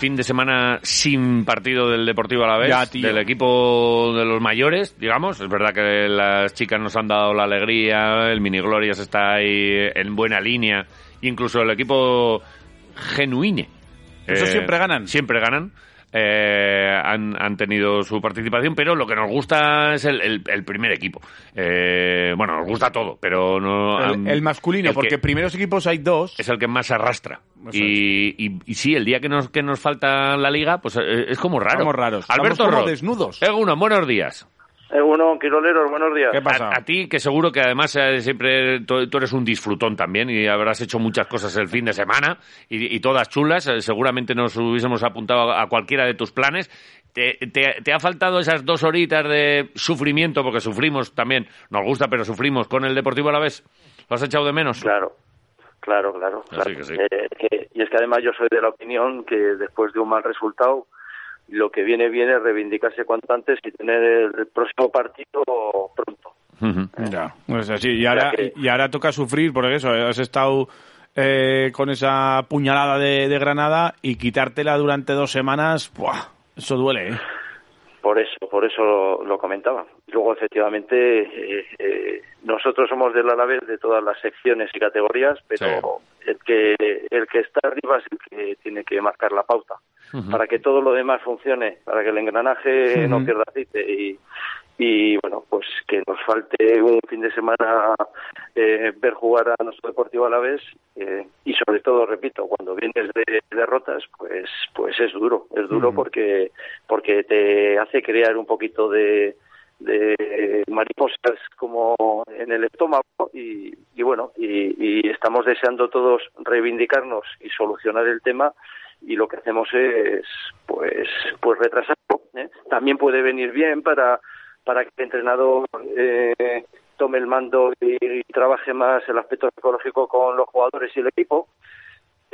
Fin de semana sin partido del Deportivo a la vez, del equipo de los mayores, digamos. Es verdad que las chicas nos han dado la alegría, el Mini Glorias está ahí en buena línea, incluso el equipo genuine. Esos siempre ganan. Siempre ganan. Eh, han, han tenido su participación, pero lo que nos gusta es el, el- el primer equipo. Eh, bueno, nos gusta todo, pero no... El, el masculino, que- porque primeros equipos hay dos. es el que más arrastra. Y, y, y sí, el día que nos, que nos falta la liga, pues eh, es como raro. Estamos raros. Alberto Estamos como desnudos. Eguno, buenos días. Eh, bueno, Quiroleros, buenos días. ¿Qué pasa? A, a ti, que seguro que además eh, siempre tú, tú eres un disfrutón también y habrás hecho muchas cosas el fin de semana y, y todas chulas. eh, seguramente nos hubiésemos apuntado a, a cualquiera de tus planes. Te, te- te ha faltado esas dos horitas de sufrimiento? Porque sufrimos también, nos gusta, pero sufrimos con el Deportivo a la vez. ¿Lo has echado de menos? Claro, claro, claro. Claro. que sí. Eh, que- y es que además yo soy de la opinión que después de un mal resultado, lo que viene bien es reivindicarse cuanto antes y tener el próximo partido pronto. Ujú. Ya, pues así. Y ahora, que- y ahora toca sufrir, porque eso, has estado eh, con esa puñalada de, de Granada y quitártela durante dos semanas, ¡buah! eso duele, ¿eh? Por eso, por eso lo, lo comentaba. Luego, efectivamente, eh, eh, nosotros somos del Alavés de todas las secciones y categorías, pero el que el que está arriba es el que tiene que marcar la pauta. Para que todo lo demás funcione, para que el engranaje no pierda aceite y y bueno, pues que nos falte un fin de semana eh, ver jugar a nuestro Deportivo Alavés eh, y sobre todo, repito, cuando vienes de derrotas, pues pues es duro, es duro porque porque te hace crear un poquito de de mariposas como en el estómago y, y bueno y, y estamos deseando todos reivindicarnos y solucionar el tema y lo que hacemos es pues pues retrasarlo ¿eh? también puede venir bien para para que el entrenador eh, tome el mando y, y trabaje más el aspecto psicológico con los jugadores y el equipo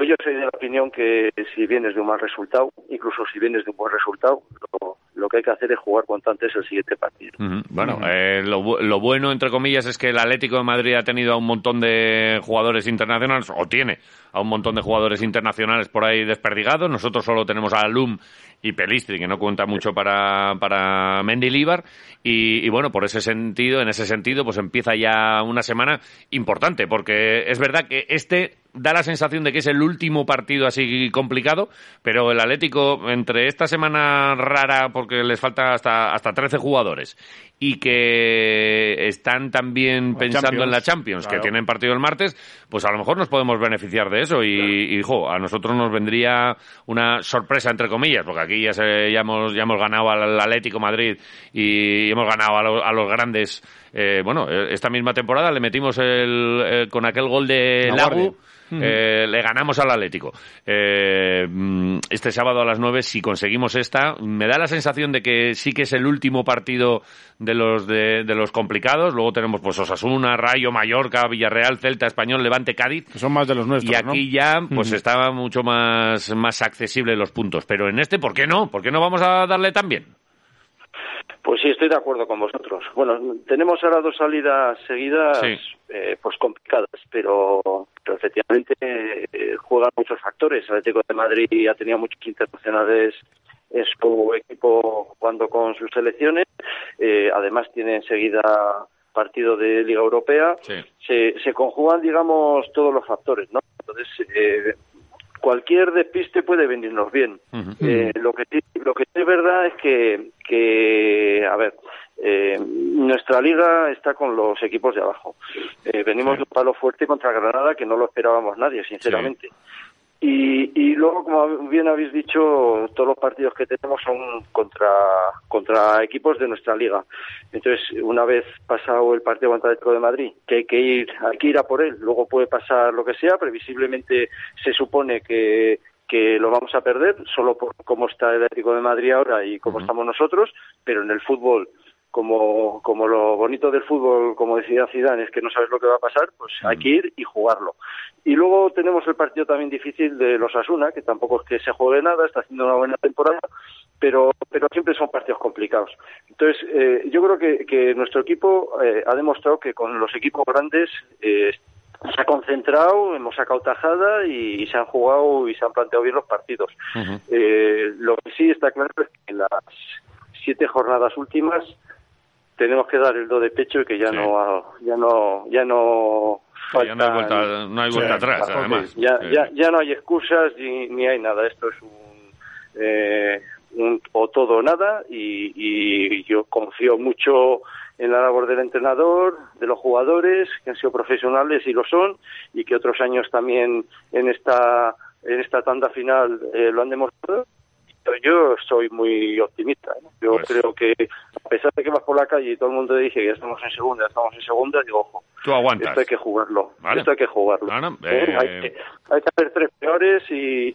yo soy de la opinión que si vienes de un mal resultado incluso si vienes de un buen resultado lo, lo que hay que hacer es jugar cuanto antes el siguiente partido. Bueno, eh, lo, bu- lo bueno, entre comillas, es que el Atlético de Madrid ha tenido a un montón de jugadores internacionales, o tiene a un montón de jugadores internacionales por ahí desperdigados. Nosotros solo tenemos a Lum y Pelistri, que no cuenta mucho para, para Mendilibar. Y, y bueno, por ese sentido, en ese sentido, pues empieza ya una semana importante, porque es verdad que este da la sensación de que es el último partido así complicado, pero el Atlético, entre esta semana rara, porque les falta hasta, hasta 13 jugadores, y que están también pensando en la Champions, claro. que tienen partido el martes, pues a lo mejor nos podemos beneficiar de eso. Y, y, jo, a nosotros nos vendría una sorpresa, entre comillas, porque aquí ya, se- ya, hemos, ya hemos ganado al Atlético Madrid y hemos ganado a, los- a los grandes. Eh, bueno, eh, esta misma temporada le metimos el, eh, con aquel gol de La Lagu. Eh, le ganamos al Atlético. Eh, mm, este sábado a las 9, si conseguimos esta, me da la sensación de que sí que es el último partido de los de, de los complicados. Luego tenemos pues Osasuna, Rayo, Mallorca, Villarreal, Celta, Español, Levante, Cádiz. Que son más de los nuestros, Y aquí ya pues estaba mucho más, más accesible los puntos. Pero en este, ¿por qué no? ¿Por qué no vamos a darle tan bien? Pues sí, estoy de acuerdo con vosotros. Bueno, tenemos ahora dos salidas seguidas, Sí. eh, pues complicadas, pero, pero efectivamente eh, juegan muchos factores. El Atlético de Madrid ha tenido muchos internacionales en su equipo jugando con sus selecciones. Eh, además tiene enseguida partido de Liga Europea. Sí. Se, se conjugan, digamos, todos los factores, ¿no? Entonces, eh, cualquier despiste puede venirnos bien. Eh, lo que sí, lo que sí es verdad es que, que a ver, eh, nuestra liga está con los equipos de abajo. Eh, venimos de un palo fuerte contra Granada que no lo esperábamos nadie, sinceramente. Y, y luego, como bien habéis dicho, todos los partidos que tenemos son contra, contra equipos de nuestra liga. Entonces, una vez pasado el partido contra el Atlético de Madrid, que hay que ir, hay que ir a por él, luego puede pasar lo que sea, previsiblemente se supone que, que lo vamos a perder, solo por cómo está el Atlético de Madrid ahora y cómo estamos nosotros, pero en el fútbol como, como lo bonito del fútbol, como decía Zidane, es que no sabes lo que va a pasar, pues hay que ir y jugarlo. Y luego tenemos el partido también difícil de los Asuna, que tampoco es que se juegue nada, está haciendo una buena temporada, pero, pero siempre son partidos complicados. Entonces, eh, yo creo que, que nuestro equipo eh, ha demostrado que con los equipos grandes eh, se ha concentrado, hemos sacado tajada y, y se han jugado y se han planteado bien los partidos. Eh, lo que sí está claro es que en las siete jornadas últimas tenemos que dar el do de pecho y que ya Sí. no ya no ya no ya no hay vuelta, no hay vuelta Sí, atrás, además. Ya, Sí. ya, ya no hay excusas ni, ni hay nada. Esto es un, eh, un o todo o nada y, y yo confío mucho en la labor del entrenador, de los jugadores que han sido profesionales y lo son y que otros años también en esta en esta tanda final eh, lo han demostrado. Yo soy muy optimista. ¿no? Yo Pues- creo que a pesar de que vas por la calle y todo el mundo te dice que ya estamos en segunda, ya estamos en segunda, digo, ojo, Tú aguantas. esto hay que jugarlo. Vale. Esto hay que jugarlo. Bueno, ¿Eh? eh, hay, que, hay que hacer tres peores y,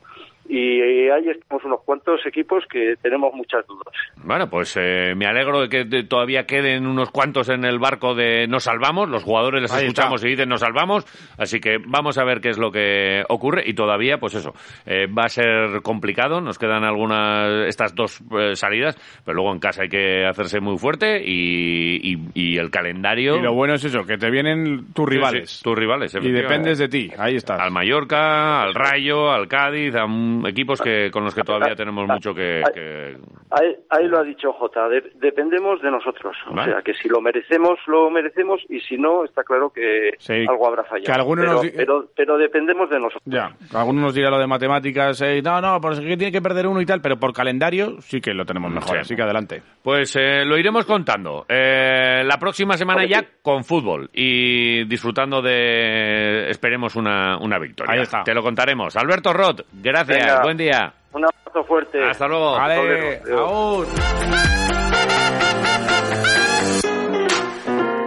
y ahí estamos unos cuantos equipos que tenemos muchas dudas. Bueno, pues eh, me alegro de que de- todavía queden unos cuantos en el barco de nos salvamos. Los jugadores les Ahí escuchamos está. y dicen nos salvamos. Así que vamos a ver qué es lo que ocurre. Y todavía, pues eso, eh, va a ser complicado. Nos quedan algunas, estas dos eh, salidas. Pero luego en casa hay que hacerse muy fuerte y, y- y el calendario. Y lo bueno es eso, que te vienen tus rivales. sí, tus rivales, y dependes de ti. Ahí estás. Al Mallorca, al Rayo, al Cádiz, a un- equipos que con los que todavía tenemos mucho que- que Ahí, ahí lo ha dicho Jota, de- dependemos de nosotros. Vale. O sea, que si lo merecemos, lo merecemos y si no, está claro que Sí. algo habrá fallado. Que algunos pero, nos pero, pero dependemos de nosotros. Ya, algunos nos dirán lo de matemáticas, eh, no, no, pues es que tiene que perder uno y tal, pero por calendario sí que lo tenemos mejor, Sí. así que adelante. Pues eh, lo iremos contando. Eh, la próxima semana ya con fútbol y disfrutando de, esperemos, una, una victoria. Ahí está. Te lo contaremos. Alberto Roth, gracias. Venga. Buen día. Un abrazo fuerte. Hasta luego. Vale, aún.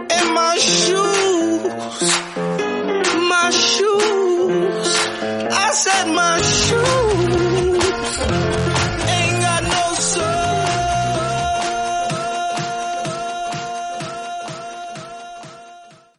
in my shoes, my shoes. I said my shoes.